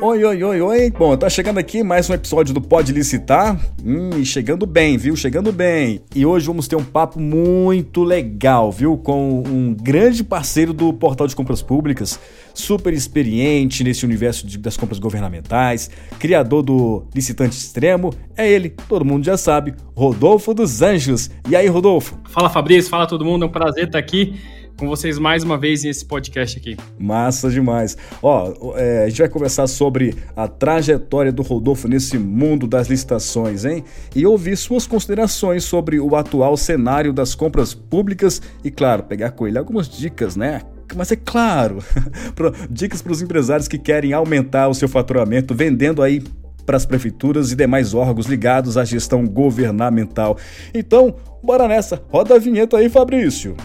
Oi, oi, oi, oi. Bom, tá chegando aqui mais um episódio do Pode Licitar. Hum, chegando bem, viu? Chegando bem. E hoje vamos ter um papo muito legal, viu? Com um grande parceiro do Portal de Compras Públicas, super experiente nesse universo de, das compras governamentais, criador do Licitante Extremo. É ele, todo mundo já sabe, Rodolfo dos Anjos. E aí, Rodolfo? Fala, Fabrício. Fala todo mundo. É um prazer estar aqui com vocês mais uma vez nesse podcast aqui. Massa demais. Ó, é, a gente vai conversar sobre a trajetória do Rodolfo nesse mundo das licitações, hein? E ouvir suas considerações sobre o atual cenário das compras públicas e, claro, pegar com ele algumas dicas, né? Mas é claro, dicas para os empresários que querem aumentar o seu faturamento vendendo aí para as prefeituras e demais órgãos ligados à gestão governamental. Então, bora nessa. Roda a vinheta aí, Fabrício.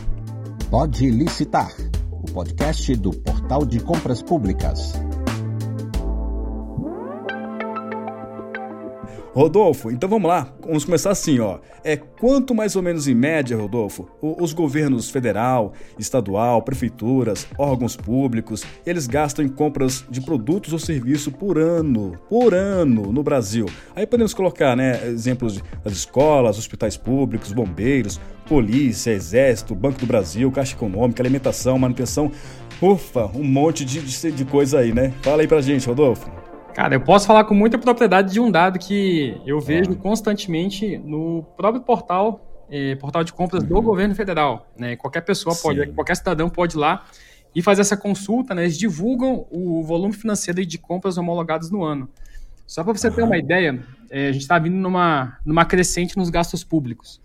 Pode Licitar, o podcast do Portal de Compras Públicas. Rodolfo, então vamos lá. Vamos começar assim, ó. É quanto mais ou menos em média, Rodolfo, os governos federal, estadual, prefeituras, órgãos públicos, eles gastam em compras de produtos ou serviços por ano, por ano no Brasil. Aí podemos colocar, né, exemplos das escolas, hospitais públicos, bombeiros, polícia, exército, Banco do Brasil, Caixa Econômica, alimentação, manutenção. Ufa, um monte de, de, de coisa aí, né? Fala aí pra gente, Rodolfo. Cara, eu posso falar com muita propriedade de um dado que eu vejo é. constantemente no próprio portal, eh, portal de compras uhum. do governo federal. Né? Qualquer pessoa pode, Sim. qualquer cidadão pode ir lá e fazer essa consulta. Né? Eles divulgam o volume financeiro de compras homologadas no ano. Só para você uhum. ter uma ideia, eh, a gente está vindo numa, numa crescente nos gastos públicos.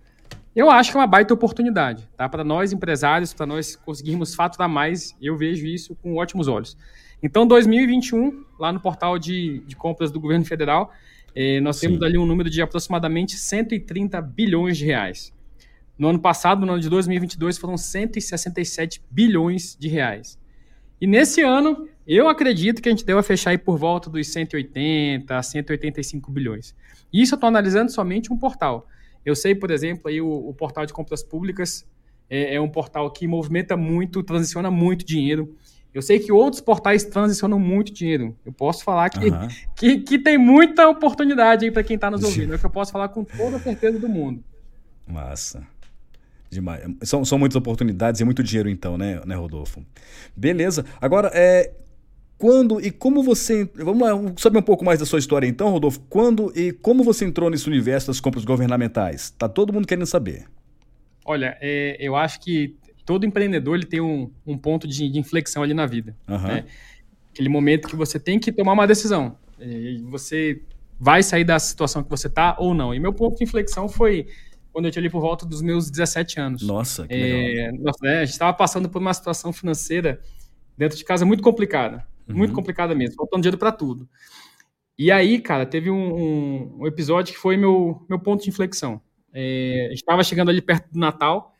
Eu acho que é uma baita oportunidade, tá? Para nós empresários, para nós conseguirmos faturar mais, eu vejo isso com ótimos olhos. Então, 2021, lá no portal de, de compras do governo federal, eh, nós Sim. temos ali um número de aproximadamente 130 bilhões de reais. No ano passado, no ano de 2022, foram 167 bilhões de reais. E nesse ano, eu acredito que a gente deve fechar aí por volta dos 180 a 185 bilhões. Isso eu estou analisando somente um portal. Eu sei, por exemplo, aí o, o portal de compras públicas é, é, um portal que movimenta muito, transiciona muito dinheiro. Eu sei que outros portais transicionam muito dinheiro. Eu posso falar que, uhum. que, que, tem muita oportunidade aí para quem está nos ouvindo. É o que eu posso falar com toda certeza do mundo. Massa. Demais. São, são muitas oportunidades e muito dinheiro, então, né, né Rodolfo? Beleza. Agora, é, quando e como você. Vamos lá, saber um pouco mais da sua história, então, Rodolfo. Quando e como você entrou nesse universo das compras governamentais? Tá todo mundo querendo saber. Olha, é, eu acho que todo empreendedor ele tem um, um ponto de, de, inflexão ali na vida. Uhum. Né? Aquele momento que você tem que tomar uma decisão. E você vai sair da situação que você tá ou não. E meu ponto de inflexão foi quando eu tinha ali por volta dos meus 17 anos. Nossa, que é, legal. Nossa, né, a gente estava passando por uma situação financeira dentro de casa muito complicada. Uhum. Muito complicada mesmo, faltando dinheiro para tudo. E aí, cara, teve um, um, episódio que foi meu, meu ponto de inflexão. É, a gente estava chegando ali perto do Natal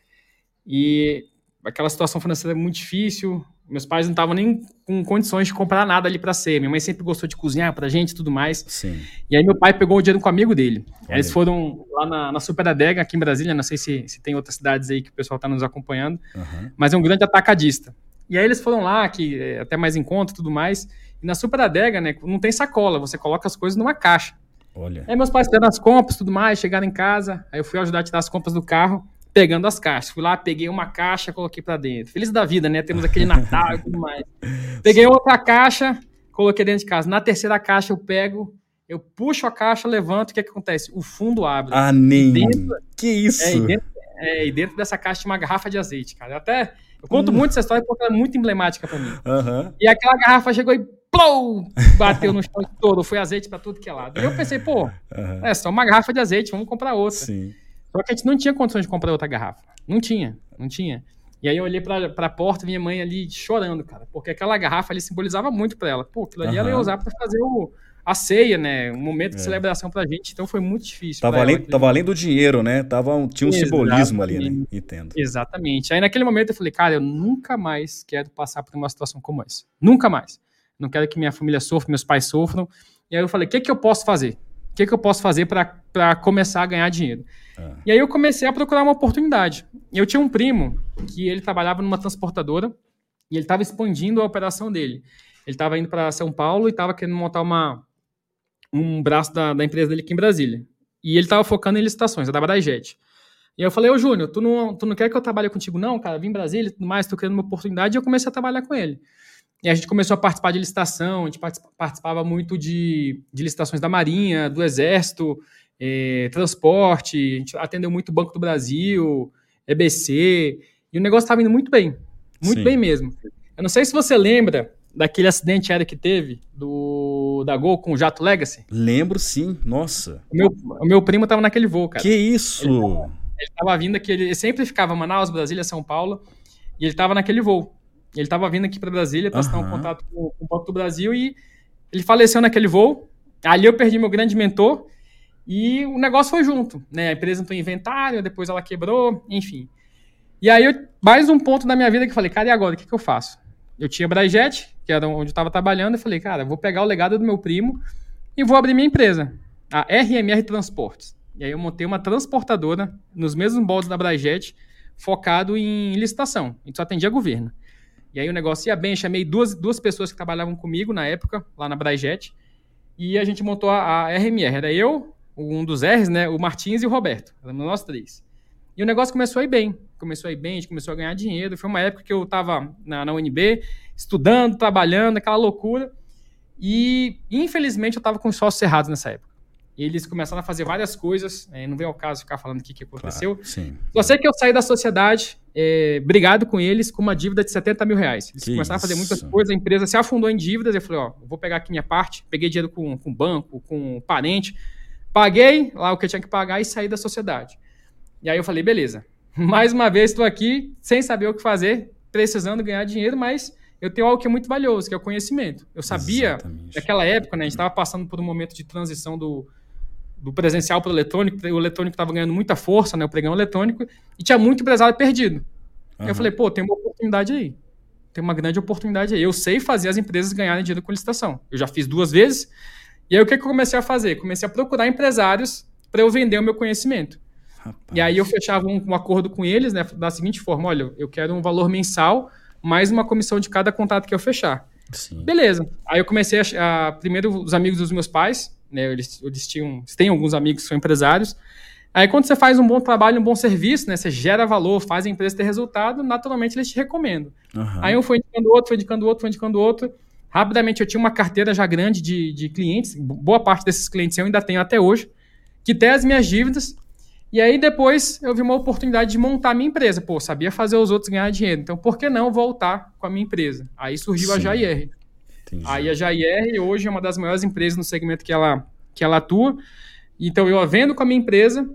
e aquela situação financeira muito difícil. Meus pais não estavam nem com condições de comprar nada ali para ser. Minha mãe sempre gostou de cozinhar pra gente e tudo mais. Sim. E aí meu pai pegou o dinheiro com um amigo dele. Eles foram lá na, na Super Adega, aqui em Brasília. Não sei se, se tem outras cidades aí que o pessoal está nos acompanhando. Uhum. Mas é um grande atacadista. E aí eles foram lá, que é até mais em conta e tudo mais. E na Super Adega, né, não tem sacola. Você coloca as coisas numa caixa. Olha. Aí meus pais fizeram as compras tudo mais, chegaram em casa. Aí eu fui ajudar a tirar as compras do carro pegando as caixas. Fui lá, peguei uma caixa, coloquei para dentro. Feliz da vida, né? Temos aquele Natal e tudo mais. Peguei outra caixa, coloquei dentro de casa. Na terceira caixa eu pego, eu puxo a caixa, levanto, o que, é que acontece? O fundo abre. Ah, nem. Dentro, que isso? É e, dentro, é, e dentro dessa caixa tinha uma garrafa de azeite, cara. Eu até eu conto hum. muito essa história porque ela é muito emblemática para mim. Uhum. E aquela garrafa chegou e plou, bateu no chão todo, foi azeite para tudo que é lado. E eu pensei, pô, uhum. é só uma garrafa de azeite, vamos comprar outra. Sim. Só que a gente não tinha condições de comprar outra garrafa. Não tinha, não tinha. E aí eu olhei pra, pra porta e minha mãe ali chorando, cara, porque aquela garrafa ali simbolizava muito para ela. Pô, aquilo ali uhum. ela ia usar para fazer o, a ceia, né? Um momento de é. celebração pra gente, então foi muito difícil. Tava, além, tava além do dinheiro, né? Tava, tinha um Exatamente. simbolismo ali, né? Entendo. Exatamente. Aí naquele momento eu falei, cara, eu nunca mais quero passar por uma situação como essa. Nunca mais. Não quero que minha família sofra, meus pais sofram. E aí eu falei, o que, que eu posso fazer? O que, que eu posso fazer para começar a ganhar dinheiro? Ah. E aí eu comecei a procurar uma oportunidade. Eu tinha um primo que ele trabalhava numa transportadora e ele estava expandindo a operação dele. Ele estava indo para São Paulo e estava querendo montar uma, um braço da, da empresa dele aqui em Brasília. E ele estava focando em licitações, tava da Jet. E eu falei, ô Júnior, tu não, tu não quer que eu trabalhe contigo não, cara? Vim em Brasília e tudo mais, tô querendo uma oportunidade. E eu comecei a trabalhar com ele. E a gente começou a participar de licitação, a gente participava muito de, de licitações da Marinha, do Exército, eh, transporte, a gente atendeu muito o Banco do Brasil, EBC, e o negócio estava indo muito bem, muito Sim. bem mesmo. Eu não sei se você lembra daquele acidente aéreo que teve do da Gol com o Jato Legacy. Lembro sim, nossa. O meu, o meu primo estava naquele voo, cara. Que isso? Ele estava vindo aqui, ele sempre ficava Manaus, Brasília, São Paulo, e ele estava naquele voo. Ele estava vindo aqui para Brasília para uhum. um contato com, com o Banco do Brasil e ele faleceu naquele voo. Ali eu perdi meu grande mentor e o negócio foi junto, né? A empresa entrou em inventário, depois ela quebrou, enfim. E aí, eu, mais um ponto da minha vida que eu falei, cara, e agora? O que, que eu faço? Eu tinha Brajet, que era onde eu estava trabalhando, eu falei, cara, vou pegar o legado do meu primo e vou abrir minha empresa, a RMR Transportes. E aí eu montei uma transportadora nos mesmos moldes da Brajet, focado em licitação. A gente só atendia governo. E aí o negócio ia bem, chamei duas, duas pessoas que trabalhavam comigo na época, lá na Brajet, e a gente montou a, a RMR. Era eu, um dos R's, né, o Martins e o Roberto. Éramos nós três. E o negócio começou a ir bem. Começou a ir bem, a gente começou a ganhar dinheiro. Foi uma época que eu estava na, na UNB, estudando, trabalhando, aquela loucura. E, infelizmente, eu estava com os sócios errados nessa época. E eles começaram a fazer várias coisas, é, não vem ao caso ficar falando o que, que aconteceu. Claro, sim. Só sei que eu saí da sociedade, é, brigado com eles, com uma dívida de 70 mil reais. Eles que começaram isso. a fazer muitas coisas, a empresa se afundou em dívidas. Eu falei, ó, vou pegar aqui minha parte. Peguei dinheiro com, com banco, com parente, paguei lá o que eu tinha que pagar e saí da sociedade. E aí eu falei, beleza, mais uma vez estou aqui sem saber o que fazer, precisando ganhar dinheiro, mas eu tenho algo que é muito valioso, que é o conhecimento. Eu sabia, Exatamente. naquela época, né, a gente estava passando por um momento de transição do, do presencial para o eletrônico, o eletrônico estava ganhando muita força, né, o pregão eletrônico, e tinha muito empresário perdido. Uhum. Eu falei, pô, tem uma oportunidade aí. Tem uma grande oportunidade aí. Eu sei fazer as empresas ganharem dinheiro com licitação. Eu já fiz duas vezes. E aí o que, que eu comecei a fazer? Comecei a procurar empresários para eu vender o meu conhecimento. Rapaz. E aí eu fechava um, um, acordo com eles, né, da seguinte forma: olha, eu quero um valor mensal, mais uma comissão de cada contato que eu fechar. Sim. Beleza. Aí eu comecei a, a, Primeiro, os amigos dos meus pais, né? Eles, eles tinham. Eles têm alguns amigos que são empresários. Aí quando você faz um bom trabalho, um bom serviço, né? Você gera valor, faz a empresa ter resultado, naturalmente eles te recomendam. Uhum. Aí um foi indicando outro, foi indicando outro, foi indicando outro. Rapidamente eu tinha uma carteira já grande de, de clientes, boa parte desses clientes eu ainda tenho até hoje, que tem as minhas dívidas e aí depois eu vi uma oportunidade de montar a minha empresa. Pô, sabia fazer os outros ganhar dinheiro. Então por que não voltar com a minha empresa? Aí surgiu Sim. a Jair. Aí a Jair hoje é uma das maiores empresas no segmento que ela, que ela atua. Então eu vendo com a minha empresa,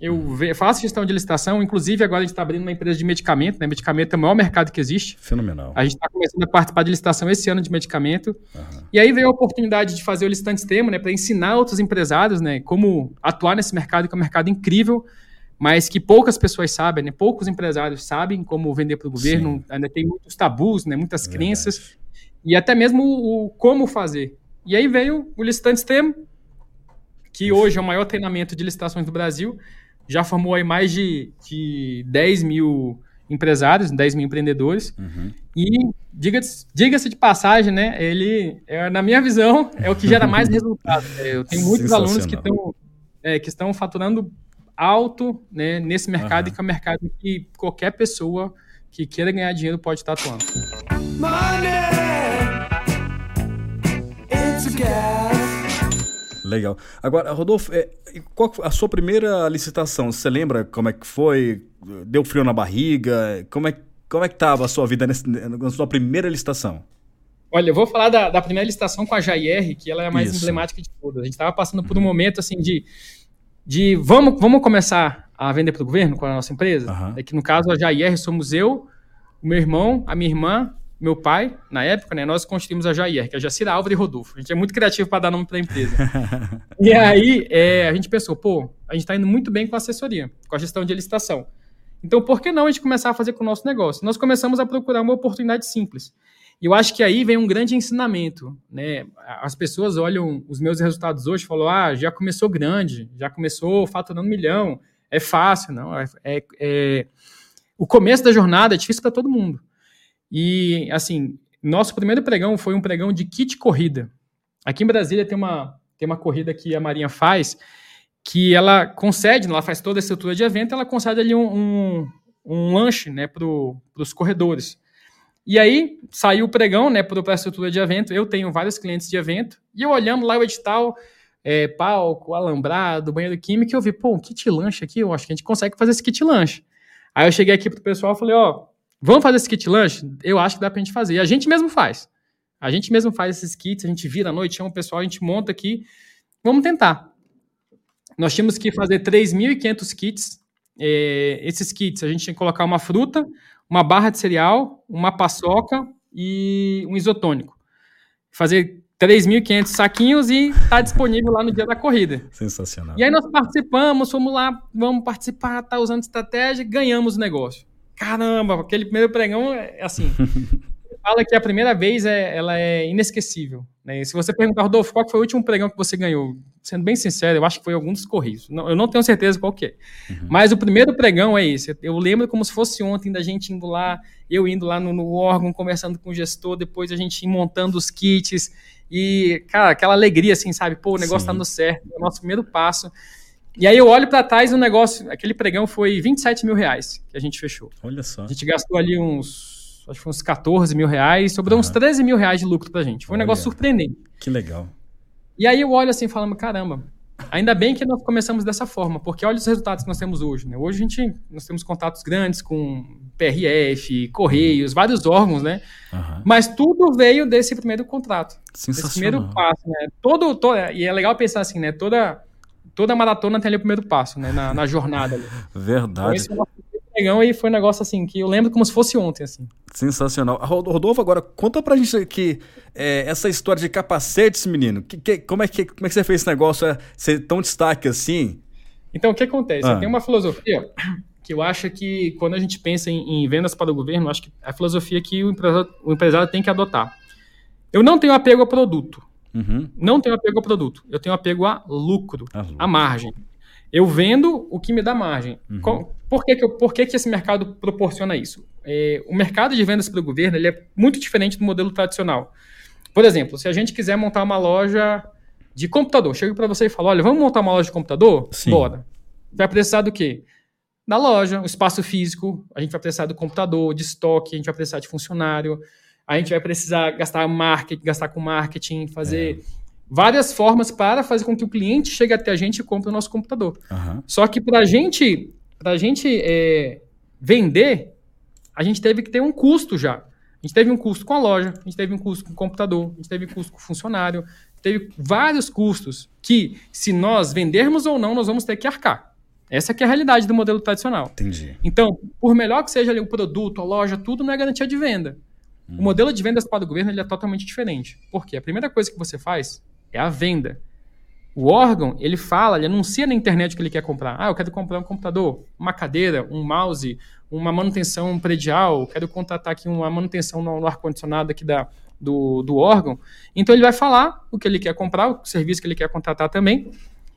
eu faço gestão de licitação, inclusive agora a gente está abrindo uma empresa de medicamento, né? Medicamento é o maior mercado que existe. Fenomenal. A gente está começando a participar de licitação esse ano de medicamento. Uhum. E aí veio a oportunidade de fazer o licitante extremo, né? Para ensinar outros empresários, né? Como atuar nesse mercado, que é um mercado incrível, mas que poucas pessoas sabem, né? Poucos empresários sabem como vender para o governo. Sim. Ainda tem muitos tabus, né? Muitas Verdade. crenças. E até mesmo o como fazer. E aí veio o licitante extremo, que hoje é o maior treinamento de licitações do Brasil já formou aí mais de, de 10 mil empresários, 10 mil empreendedores. Uhum. E diga-se diga de passagem, né? Ele, é, na minha visão, é o que gera mais resultado. É, eu tenho muitos alunos que estão é, que estão faturando alto né, nesse mercado uhum. e que é um mercado que qualquer pessoa que queira ganhar dinheiro pode estar atuando. Money, it's a Legal. Agora, Rodolfo, é, qual a sua primeira licitação? Você lembra como é que foi? Deu frio na barriga? Como é, como é que estava a sua vida nesse, na sua primeira licitação? Olha, eu vou falar da, da primeira licitação com a Jair, que ela é a mais Isso. emblemática de todas. A gente estava passando por um uhum. momento assim de, de vamos, vamos começar a vender para o governo com a nossa empresa. Uhum. É que no caso a Jair somos eu, o meu irmão, a minha irmã meu pai, na época, né, nós construímos a Jair, que é a Jacira Álvaro e Rodolfo. A gente é muito criativo para dar nome para a empresa. e aí é, a gente pensou, pô, a gente está indo muito bem com a assessoria, com a gestão de licitação. Então, por que não a gente começar a fazer com o nosso negócio? Nós começamos a procurar uma oportunidade simples. E eu acho que aí vem um grande ensinamento. Né? As pessoas olham os meus resultados hoje e falam, ah, já começou grande, já começou faturando um milhão, é fácil. Não, é, é, é... O começo da jornada é difícil para todo mundo. E, assim, nosso primeiro pregão foi um pregão de kit corrida. Aqui em Brasília tem uma, tem uma corrida que a Marinha faz, que ela concede, ela faz toda a estrutura de evento, ela concede ali um, um, um lanche né, para os corredores. E aí saiu o pregão né, para a estrutura de evento. Eu tenho vários clientes de evento, e eu olhando lá o edital, é, palco, alambrado, banheiro químico, eu vi, pô, um kit lanche aqui, eu acho que a gente consegue fazer esse kit lanche. Aí eu cheguei aqui pro pessoal e falei, ó, vamos fazer esse kit lanche? Eu acho que dá pra gente fazer. E a gente mesmo faz. A gente mesmo faz esses kits, a gente vira à noite, chama o pessoal, a gente monta aqui. Vamos tentar. Nós tínhamos que fazer 3.500 kits. É, esses kits, a gente tinha que colocar uma fruta, uma barra de cereal, uma paçoca e um isotônico. Fazer 3.500 saquinhos e está disponível lá no dia da corrida. Sensacional. E aí nós participamos, fomos lá, vamos participar, tá usando estratégia, ganhamos o negócio. Caramba, aquele primeiro pregão é assim. fala que a primeira vez é, ela é inesquecível. Né? Se você perguntar, Rodolfo, qual foi o último pregão que você ganhou? Sendo bem sincero, eu acho que foi algum dos Correios. Não, eu não tenho certeza qual que é. Uhum. Mas o primeiro pregão é esse. Eu lembro como se fosse ontem da gente indo lá, eu indo lá no, no órgão, conversando com o gestor, depois a gente montando os kits. E, cara, aquela alegria, assim, sabe? Pô, o negócio tá Sim. tá dando certo, é o nosso primeiro passo. E aí eu olho para trás o negócio, aquele pregão foi 27 mil reais que a gente fechou. Olha só. A gente gastou ali uns acho que foi uns 14 mil reais, sobrou uhum. uns 13 mil reais de lucro pra gente. Foi um negócio surpreendente. Que legal. E aí eu olho assim falando, caramba, ainda bem que nós começamos dessa forma, porque olha os resultados que nós temos hoje. Né? Hoje a gente, nós temos contatos grandes com PRF, Correios, vários órgãos, né? Uhum. Mas tudo veio desse primeiro contrato. Desse primeiro passo, né? Todo, todo, e é legal pensar assim, né? Toda, toda maratona tem ali o primeiro passo, né? Na, na jornada ali. Verdade. Então, e foi um negócio assim que eu lembro como se fosse ontem, assim. Sensacional. Rodolfo, agora conta pra gente aqui é, essa história de capacetes, menino. Que, que, como, é que, como é que você fez esse negócio é, ser tão destaque assim? Então, o que acontece? Ah. Tem uma filosofia que eu acho que quando a gente pensa em, em vendas para o governo, acho que é a filosofia que o empresário, o empresário tem que adotar. Eu não tenho apego ao produto. Uhum. Não tenho apego ao produto. Eu tenho apego a lucro, a, lucro. a margem. Eu vendo o que me dá margem. Uhum. Por, que, que, eu, por que, que esse mercado proporciona isso? É, o mercado de vendas para o governo ele é muito diferente do modelo tradicional. Por exemplo, se a gente quiser montar uma loja de computador, chego para você e falo, olha, vamos montar uma loja de computador? Sim. Bora. Vai precisar do quê? Da loja, o espaço físico, a gente vai precisar do computador, de estoque, a gente vai precisar de funcionário, a gente vai precisar gastar marketing, gastar com marketing, fazer... É várias formas para fazer com que o cliente chegue até a gente e compre o nosso computador. Uhum. Só que para gente, a gente é, vender, a gente teve que ter um custo já. A gente teve um custo com a loja, a gente teve um custo com o computador, a gente teve um custo com o funcionário, teve vários custos que, se nós vendermos ou não, nós vamos ter que arcar. Essa é a realidade do modelo tradicional. Entendi. Então, por melhor que seja ali o produto, a loja, tudo não é garantia de venda. Hum. O modelo de vendas para o governo ele é totalmente diferente. Por quê? A primeira coisa que você faz é a venda. O órgão, ele fala, ele anuncia na internet o que ele quer comprar. Ah, eu quero comprar um computador, uma cadeira, um mouse, uma manutenção predial, quero contratar aqui uma manutenção no, no ar-condicionado aqui da, do, do órgão. Então ele vai falar o que ele quer comprar, o serviço que ele quer contratar também.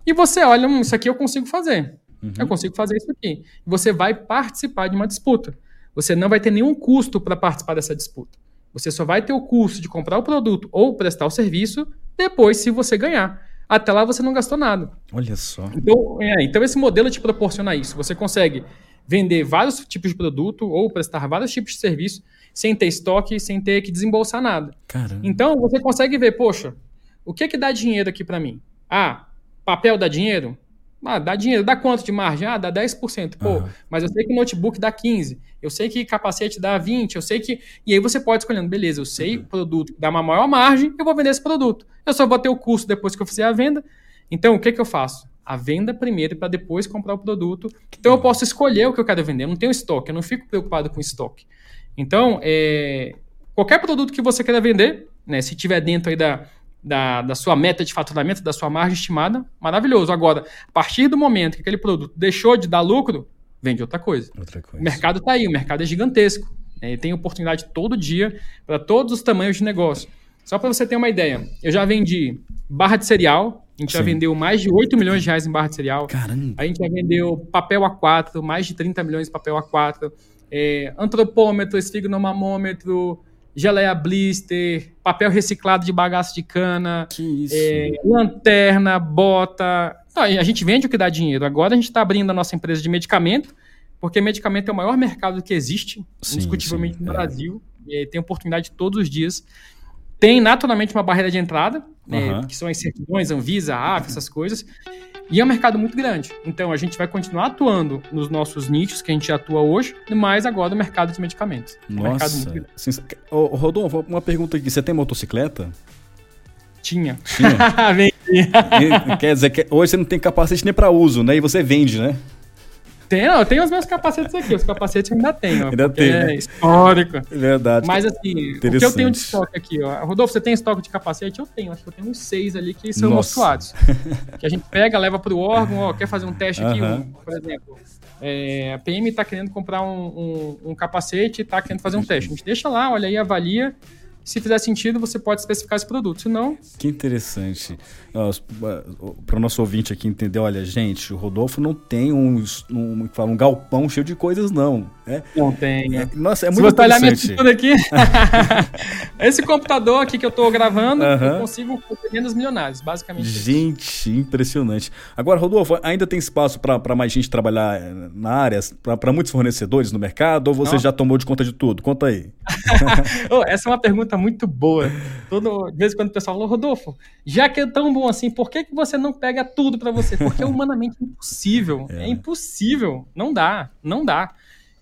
E você olha, hum, isso aqui eu consigo fazer. Uhum. Eu consigo fazer isso aqui. Você vai participar de uma disputa. Você não vai ter nenhum custo para participar dessa disputa. Você só vai ter o custo de comprar o produto ou prestar o serviço depois, se você ganhar. Até lá você não gastou nada. Olha só. Então, é, então esse modelo te proporciona isso. Você consegue vender vários tipos de produto ou prestar vários tipos de serviço sem ter estoque, sem ter que desembolsar nada. Caramba. Então você consegue ver, poxa, o que que dá dinheiro aqui para mim? Ah, papel dá dinheiro? Ah, dá dinheiro. Dá quanto de margem? Ah, dá 10%. Pô, uhum. mas eu sei que notebook dá 15%. Eu sei que capacete dá 20%. Eu sei que. E aí você pode escolhendo, beleza, eu sei uhum. produto dá uma maior margem, eu vou vender esse produto. Eu só vou ter o custo depois que eu fizer a venda. Então, o que, que eu faço? A venda primeiro para depois comprar o produto. Então, eu posso escolher o que eu quero vender. Eu não tenho estoque, eu não fico preocupado com estoque. Então, é, qualquer produto que você queira vender, né, se tiver dentro aí da, da, da sua meta de faturamento, da sua margem estimada, maravilhoso. Agora, a partir do momento que aquele produto deixou de dar lucro, vende outra coisa. Outra coisa. O mercado está aí, o mercado é gigantesco. Né? Tem oportunidade todo dia para todos os tamanhos de negócio. Só para você ter uma ideia, eu já vendi barra de cereal, a gente Sim. já vendeu mais de 8 milhões de reais em barra de cereal. Caramba. A gente já vendeu papel A4, mais de 30 milhões de papel A4, é, antropômetro, esfignomamômetro, geleia blister, papel reciclado de bagaço de cana, é, lanterna, bota. Então, a gente vende o que dá dinheiro. Agora a gente está abrindo a nossa empresa de medicamento, porque medicamento é o maior mercado que existe, sim, indiscutivelmente sim, no é. Brasil. tem oportunidade todos os dias. Tem naturalmente uma barreira de entrada, né, que são as certidões, Anvisa, AF, essas coisas. E é um mercado muito grande. Então a gente vai continuar atuando nos nossos nichos que a gente atua hoje, mas agora no mercado de medicamentos. Nossa. Um mercado muito grande. Sim, oh, Rodolfo, uma pergunta aqui. Você tem motocicleta? Tinha. Tinha. Quer dizer que hoje você não tem capacete nem para uso, né? E você vende, né? Tem, não, eu tenho os meus capacetes aqui. Os capacetes eu ainda tenho. Ainda tem. É né? histórico. É verdade. Mas assim, o que eu tenho de estoque aqui, ó. Rodolfo, você tem estoque de capacete? Eu tenho. Acho que eu tenho uns seis ali que são mostruados. que a gente pega, leva pro órgão, ó, quer fazer um teste aqui, um, por exemplo. É, a PM está querendo comprar um, um, um capacete e está querendo fazer um teste. A gente deixa lá, olha aí, avalia se fizer sentido, você pode especificar esse produto. Se não. Que interessante. Para o nosso ouvinte aqui entender, olha, gente, o Rodolfo não tem um, um, um galpão cheio de coisas, não. É, não tem. É, nossa, é muito Se você olhar minha tudo aqui, esse computador aqui que eu estou gravando, eu consigo vendas milionárias, basicamente. Gente, isso. impressionante. Agora, Rodolfo, ainda tem espaço para mais gente trabalhar eh, na área, para muitos fornecedores no mercado, ou você não. já tomou de conta de tudo? Conta aí. oh, essa é uma pergunta muito boa. Todo, de vez em quando o pessoal fala, Rodolfo, já que é tão bom assim, por que, que você não pega tudo para você? Porque é humanamente impossível. É. é. impossível. Não dá, não dá.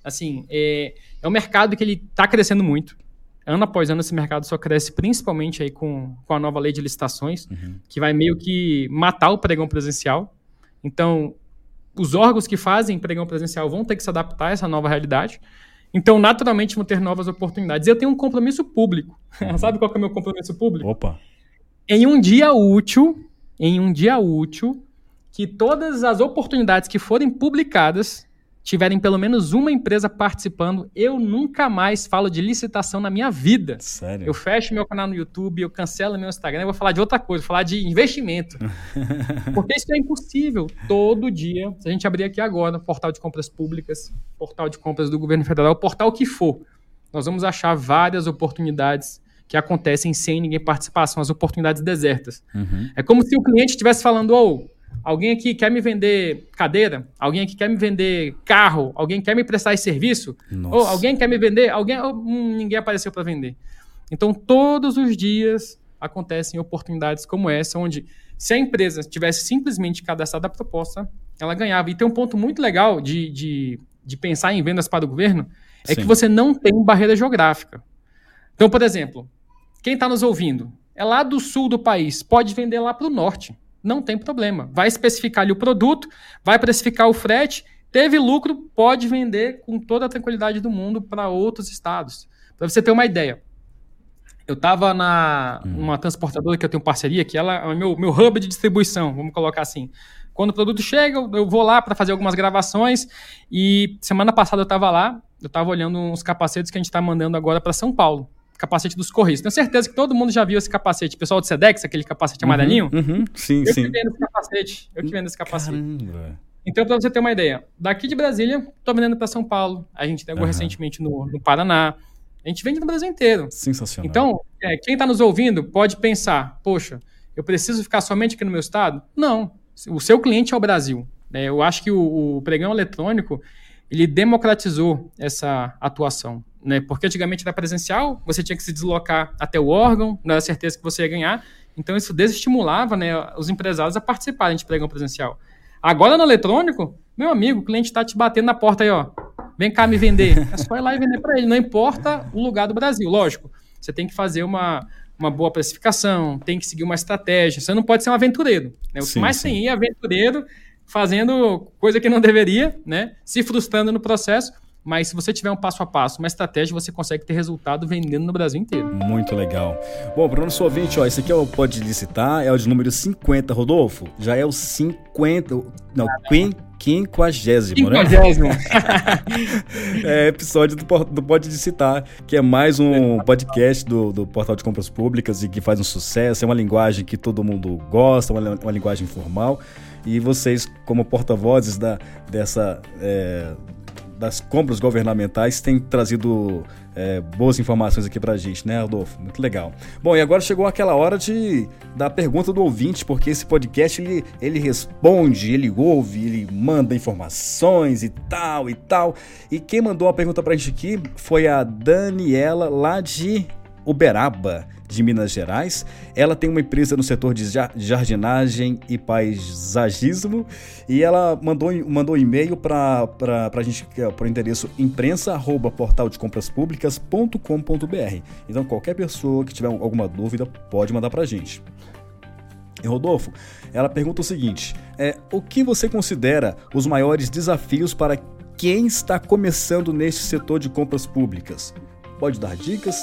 Assim, é, é um mercado que ele está crescendo muito. Ano após ano, esse mercado só cresce principalmente aí com, com a nova lei de licitações, uhum. que vai meio que matar o pregão presencial. Então, os órgãos que fazem pregão presencial vão ter que se adaptar a essa nova realidade. Então, naturalmente, vão ter novas oportunidades. Eu tenho um compromisso público. Sabe qual é o meu compromisso público? Opa! Em um dia útil, em um dia útil, que todas as oportunidades que forem publicadas tiverem pelo menos uma empresa participando, eu nunca mais falo de licitação na minha vida. Sério? Eu fecho meu canal no YouTube, eu cancelo meu Instagram, eu vou falar de outra coisa, vou falar de investimento. Porque isso é impossível. Todo dia, se a gente abrir aqui agora, portal de compras públicas, portal de compras do governo federal, portal que for, nós vamos achar várias oportunidades que acontecem sem ninguém participar, são as oportunidades desertas. Uhum. É como se o cliente estivesse falando, ou oh, Alguém aqui quer me vender cadeira? Alguém aqui quer me vender carro? Alguém quer me prestar esse serviço? Nossa. Ou alguém quer me vender? Alguém, oh, hum, ninguém apareceu para vender. Então, todos os dias acontecem oportunidades como essa, onde se a empresa tivesse simplesmente cadastrado a proposta, ela ganhava. E tem um ponto muito legal de, de, de pensar em vendas para o governo, é Sim. que você não tem barreira geográfica. Então, por exemplo, quem está nos ouvindo é lá do sul do país, pode vender lá para o norte. Não tem problema. Vai especificar ali o produto, vai precificar o frete, teve lucro, pode vender com toda a tranquilidade do mundo para outros estados. Para você ter uma ideia. Eu estava na hum. uma transportadora que eu tenho parceria, que ela é o meu, meu hub de distribuição, vamos colocar assim. Quando o produto chega, eu vou lá para fazer algumas gravações e semana passada eu estava lá, eu estava olhando uns capacetes que a gente está mandando agora para São Paulo capacete dos Correios. Tenho certeza que todo mundo já viu esse capacete. Pessoal do Sedex, aquele capacete uhum, amarelinho. Uhum, sim, eu sim. Eu que vendo esse capacete. Eu que vendo esse capacete. Caramba. Então, para você ter uma ideia, daqui de Brasília, estou vendendo para São Paulo. A gente pegou uhum. recentemente no, no Paraná. A gente vende no Brasil inteiro. Sensacional. Então, é, quem está nos ouvindo pode pensar, poxa, eu preciso ficar somente aqui no meu estado? Não. O seu cliente é o Brasil. É, eu acho que o, o pregão eletrônico ele democratizou essa atuação né? Porque antigamente era presencial, você tinha que se deslocar até o órgão, não era certeza que você ia ganhar. Então isso desestimulava, né, os empresários a participarem de pregão presencial. Agora no eletrônico, meu amigo, o cliente está te batendo na porta aí, ó. Vem cá me vender. É só ir lá e vender para ele. Não importa o lugar do Brasil, lógico. Você tem que fazer uma, uma boa precificação, tem que seguir uma estratégia. Você não pode ser um aventureiro. Né? O sim, que mais sim. tem é aventureiro fazendo coisa que não deveria, né? Se frustrando no processo mas se você tiver um passo a passo, uma estratégia, você consegue ter resultado vendendo no Brasil inteiro. Muito legal. Bom, para o nosso ouvinte, ó, esse aqui é o Pode Licitar, é o de número 50, Rodolfo. Já é o 50, não, quinquagésimo, né? Quinquagésimo. é episódio do, do Pode Citar, que é mais um podcast do, do Portal de Compras Públicas e que faz um sucesso. É uma linguagem que todo mundo gosta, uma, uma linguagem informal. E vocês, como porta-vozes dessa, é, das compras governamentais tem trazido é, boas informações aqui pra gente, né, Adolfo? Muito legal. Bom, e agora chegou aquela hora de da pergunta do ouvinte, porque esse podcast ele, ele responde, ele ouve, ele manda informações e tal e tal. E quem mandou a pergunta pra gente aqui foi a Daniela lá de Uberaba de Minas Gerais. Ela tem uma empresa no setor de jardinagem e paisagismo e ela mandou, mandou um e-mail para a gente, é para o endereço imprensa.portaldecompraspublicas.com.br. Então, qualquer pessoa que tiver alguma dúvida pode mandar para a gente. Rodolfo, ela pergunta o seguinte: é, o que você considera os maiores desafios para quem está começando neste setor de compras públicas? Pode dar dicas?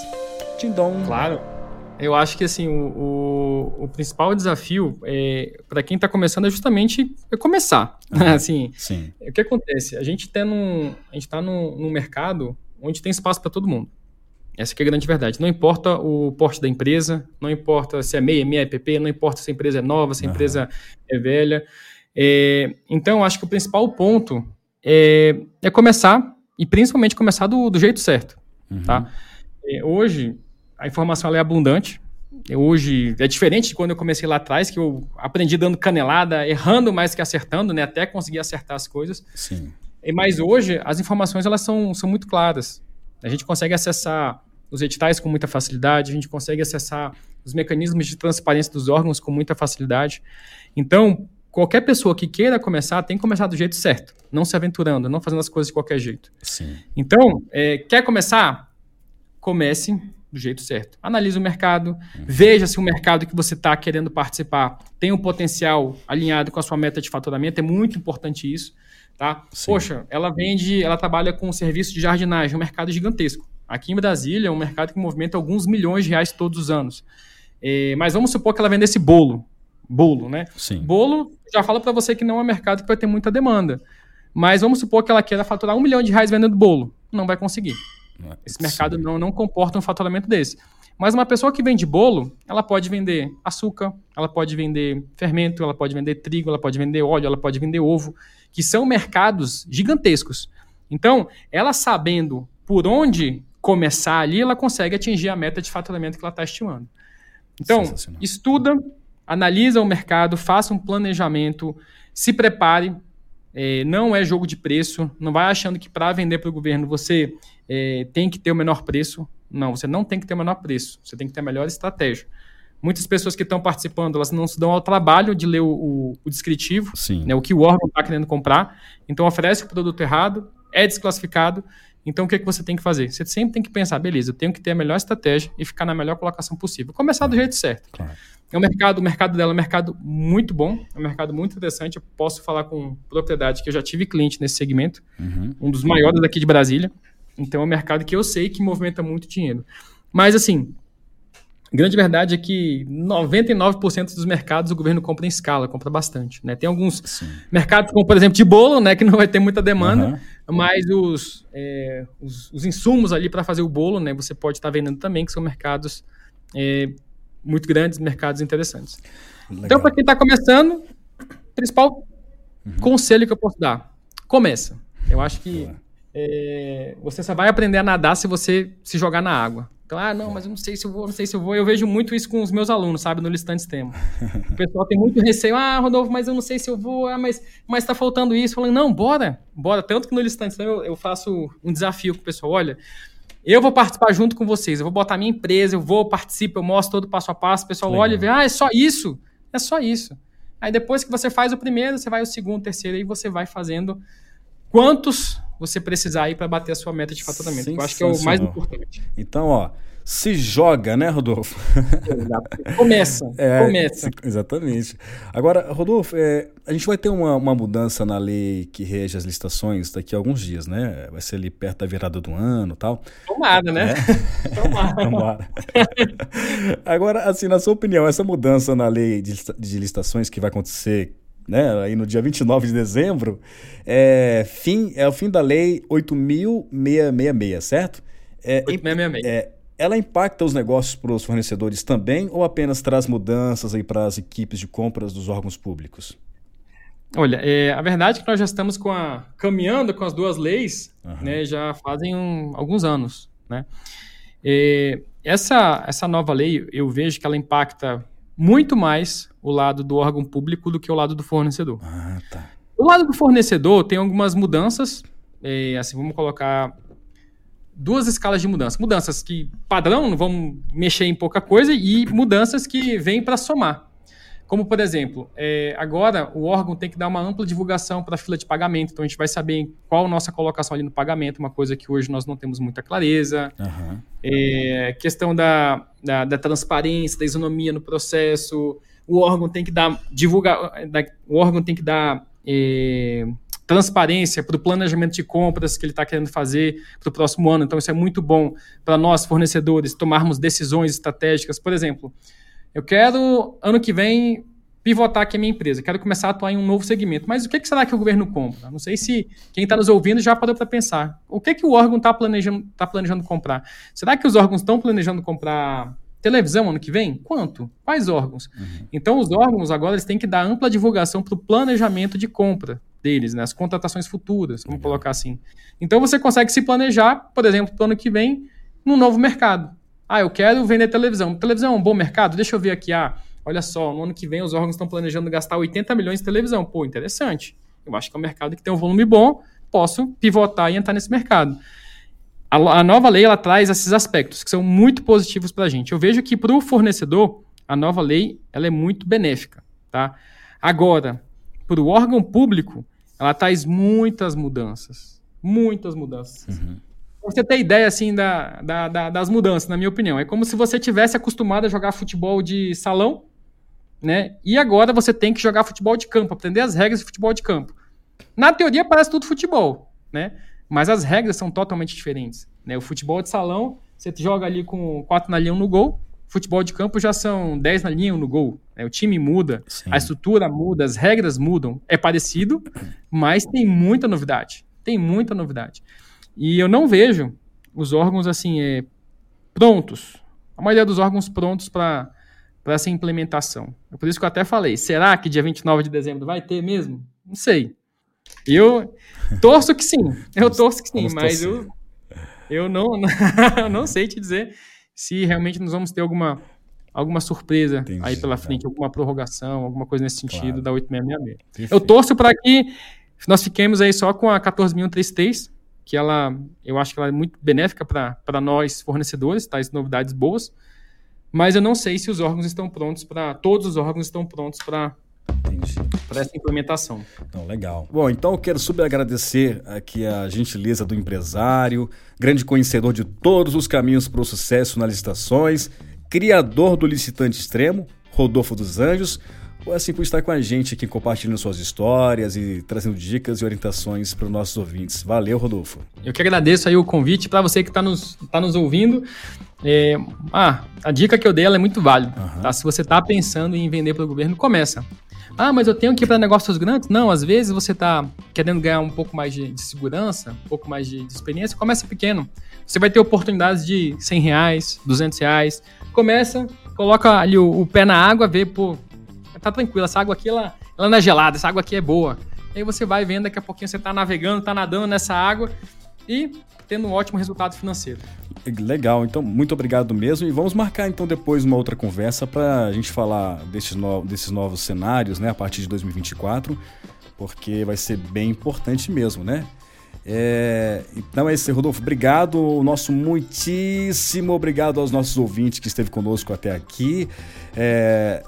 Tindom. Claro. Eu acho que assim o, o, o principal desafio é, para quem está começando é justamente começar. Uhum. assim, Sim. o que acontece? A gente está num, a gente tá num, num mercado onde tem espaço para todo mundo. Essa é a grande verdade. Não importa o porte da empresa, não importa se é MEI, MEI, EPP, não importa se a empresa é nova, se a uhum. empresa é velha. É, então, acho que o principal ponto é, é, começar, e principalmente começar do, do jeito certo. Uhum. Tá? É, hoje, a informação é abundante. Hoje é diferente de quando eu comecei lá atrás, que eu aprendi dando canelada, errando mais que acertando, né? Até conseguir acertar as coisas. Sim. Mas hoje as informações elas são, são muito claras. A gente consegue acessar os editais com muita facilidade, a gente consegue acessar os mecanismos de transparência dos órgãos com muita facilidade. Então, qualquer pessoa que queira começar tem que começar do jeito certo, não se aventurando, não fazendo as coisas de qualquer jeito. Sim. Então, é, quer começar? Comece do jeito certo. Analise o mercado, uhum. veja se o mercado que você está querendo participar tem um potencial alinhado com a sua meta de faturamento, é muito importante isso. Tá? Poxa, ela vende, ela trabalha com um serviço de jardinagem, um mercado gigantesco. Aqui em Brasília é um mercado que movimenta alguns milhões de reais todos os anos. É, mas vamos supor que ela vendesse bolo. Bolo, né? Sim. Bolo, já falo para você que não é um mercado que vai ter muita demanda. Mas vamos supor que ela queira faturar um milhão de reais vendendo bolo. Não vai conseguir. Esse mercado não, não comporta um faturamento desse. Mas uma pessoa que vende bolo, ela pode vender açúcar, ela pode vender fermento, ela pode vender trigo, ela pode vender óleo, ela pode vender ovo, que são mercados gigantescos. Então, ela sabendo por onde começar ali, ela consegue atingir a meta de faturamento que ela está estimando. Então, estuda, analisa o mercado, faça um planejamento, se prepare. É, não é jogo de preço, não vai achando que para vender para o governo você é, tem que ter o menor preço. Não, você não tem que ter o menor preço, você tem que ter a melhor estratégia. Muitas pessoas que estão participando, elas não se dão ao trabalho de ler o, o, o descritivo, né, o que o órgão está querendo comprar, então oferece o produto errado, é desclassificado, então o que, é que você tem que fazer? Você sempre tem que pensar, beleza, eu tenho que ter a melhor estratégia e ficar na melhor colocação possível. Começar do jeito certo. Claro. É um mercado, o mercado dela é um mercado muito bom, é um mercado muito interessante. Eu posso falar com propriedade que eu já tive cliente nesse segmento, uhum. um dos maiores daqui de Brasília. Então é um mercado que eu sei que movimenta muito dinheiro. Mas assim, grande verdade é que 99% dos mercados o governo compra em escala, compra bastante. Né? Tem alguns Sim. mercados, como por exemplo de bolo, né, que não vai ter muita demanda, uhum. mas os, é, os, os, insumos ali para fazer o bolo, né, você pode estar tá vendendo também, que são mercados é, muito grandes, mercados interessantes. Legal. Então, para quem está começando, principal uhum. conselho que eu posso dar: começa. Eu acho que é, você só vai aprender a nadar se você se jogar na água. Então, ah, não, mas eu não sei se eu vou, não sei se eu vou. Eu vejo muito isso com os meus alunos, sabe, no Listante Sistema. O pessoal tem muito receio. Ah, Rodolfo, mas eu não sei se eu vou. Ah, mas, mas tá faltando isso. Falando, não, bora, bora. Tanto que no Listante Sistema eu, eu faço um desafio com o pessoal. Olha, eu vou participar junto com vocês. Eu vou botar minha empresa, eu vou, participo, eu mostro todo passo a passo. O pessoal Legal. olha e vê, ah, é só isso. É só isso. Aí depois que você faz o primeiro, você vai o segundo, terceiro, e você vai fazendo quantos você precisar aí para bater a sua meta de faturamento. Eu acho que é o mais importante. Então, ó, se joga, né, Rodolfo? Começa, é, começa. Exatamente. Agora, Rodolfo, é, a gente vai ter uma, uma mudança na lei que rege as licitações daqui a alguns dias, né? Vai ser ali perto da virada do ano e tal. Tomada, né? É. Tomara. Tomara. Agora, assim, na sua opinião, essa mudança na lei de, de licitações que vai acontecer né, aí no dia 29 de dezembro, é, fim, é o fim da lei 8.666, certo? É, 8.666. É, ela impacta os negócios para os fornecedores também ou apenas traz mudanças aí para as equipes de compras dos órgãos públicos? Olha, é, a verdade é que nós já estamos com a, caminhando com as duas leis uhum. né, já fazem um, alguns anos. Né? É, essa, essa nova lei, eu vejo que ela impacta muito mais o lado do órgão público do que o lado do fornecedor. Ah, tá. O lado do fornecedor tem algumas mudanças, é, assim, vamos colocar duas escalas de mudança. Mudanças que padrão, não vão mexer em pouca coisa, e mudanças que vêm para somar. Como, por exemplo, é, agora o órgão tem que dar uma ampla divulgação para a fila de pagamento, então a gente vai saber qual a nossa colocação ali no pagamento, uma coisa que hoje nós não temos muita clareza. Uhum. É, questão da, da, da, transparência, da isonomia no processo, o órgão tem que dar divulgar, o órgão tem que dar é, transparência para o planejamento de compras que ele está querendo fazer para o próximo ano. Então, isso é muito bom para nós, fornecedores, tomarmos decisões estratégicas. Por exemplo, eu quero, ano que vem, pivotar aqui a minha empresa, quero começar a atuar em um novo segmento. Mas o que, que será que o governo compra? Não sei se quem está nos ouvindo já parou para pensar. O que, que o órgão está planejando, tá planejando comprar? Será que os órgãos estão planejando comprar televisão ano que vem? Quanto? Quais órgãos? Uhum. Então, os órgãos agora eles têm que dar ampla divulgação para o planejamento de compra deles, né? as contratações futuras, vamos uhum. colocar assim. Então, você consegue se planejar, por exemplo, para o ano que vem, num novo mercado. Ah, eu quero vender televisão. Televisão é um bom mercado? Deixa eu ver aqui. Ah, olha só, no ano que vem os órgãos estão planejando gastar 80 milhões de televisão. Pô, interessante. Eu acho que é um mercado que tem um volume bom, posso pivotar e entrar nesse mercado. A, a nova lei ela traz esses aspectos que são muito positivos para a gente. Eu vejo que para o fornecedor, a nova lei ela é muito benéfica. Tá? Agora, para o órgão público, ela traz muitas mudanças. Muitas mudanças. Uhum você ter ideia assim da, da, da, das mudanças, na minha opinião. É como se você tivesse acostumado a jogar futebol de salão, né? E agora você tem que jogar futebol de campo, aprender as regras de futebol de campo. Na teoria parece tudo futebol, né? Mas as regras são totalmente diferentes. Né? O futebol de salão, você joga ali com quatro na linha um no gol. Futebol de campo já são dez na linha um no gol. Né? O time muda, Sim. a estrutura muda, as regras mudam. É parecido, mas tem muita novidade. Tem muita novidade. E eu não vejo os órgãos assim é, prontos. A maioria dos órgãos prontos para essa implementação. É por isso que eu até falei, será que dia 29 de dezembro vai ter mesmo? Não sei. Eu torço que sim. Eu torço que sim, mas eu, eu não, não sei te dizer se realmente nós vamos ter alguma, alguma surpresa Entendi, aí pela frente, é. alguma prorrogação, alguma coisa nesse sentido claro. da 8666. Perfeito. Eu torço para que nós fiquemos aí só com a 14.133, que ela, eu acho que ela é muito benéfica para nós fornecedores, tais novidades boas, mas eu não sei se os órgãos estão prontos para, todos os órgãos estão prontos para para essa implementação. Então, legal. Bom, então eu quero super agradecer aqui a gentileza do empresário, grande conhecedor de todos os caminhos para o sucesso nas licitações, criador do licitante extremo, Rodolfo dos Anjos assim por estar com a gente aqui compartilhando suas histórias e trazendo dicas e orientações para os nossos ouvintes. Valeu, Rodolfo. Eu que agradeço aí o convite para você que está nos, tá nos ouvindo. É, ah, a dica que eu dei é muito válida. Uhum. Tá? Se você está pensando em vender para o governo, começa. Ah, mas eu tenho que ir para negócios grandes? Não, às vezes você está querendo ganhar um pouco mais de, de segurança, um pouco mais de, de, experiência, começa pequeno. Você vai ter oportunidades de 100 reais, 200 reais. Começa, coloca ali o, o pé na água, vê, pô, tá tranquilo, essa água aqui ela, ela não é gelada, essa água aqui é boa. E aí você vai vendo, daqui a pouquinho você tá navegando, tá nadando nessa água e tendo um ótimo resultado financeiro. Legal, então muito obrigado mesmo e vamos marcar então depois uma outra conversa para a gente falar desses, no, desses novos cenários, né, a partir de 2024, porque vai ser bem importante mesmo, né? É, então é isso, Rodolfo. Obrigado, nosso muitíssimo obrigado aos nossos ouvintes que esteve conosco até aqui. É,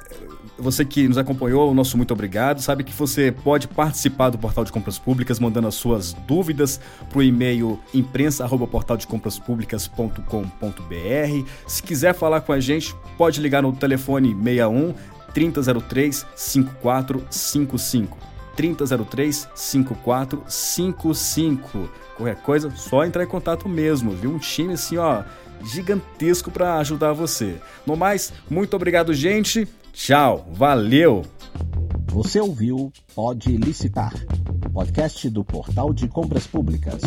você que nos acompanhou, nosso muito obrigado. Sabe que você pode participar do Portal de Compras Públicas mandando as suas dúvidas para o e-mail imprensa@portaldecompras.publicas.com.br. Se quiser falar com a gente, pode ligar no telefone 61 3003 5455. 3003 5455. Qualquer coisa, só entrar em contato mesmo, viu? Um time assim, ó, gigantesco para ajudar você. No mais, muito obrigado, gente. Tchau, valeu! Você ouviu Pode Licitar, podcast do Portal de Compras Públicas.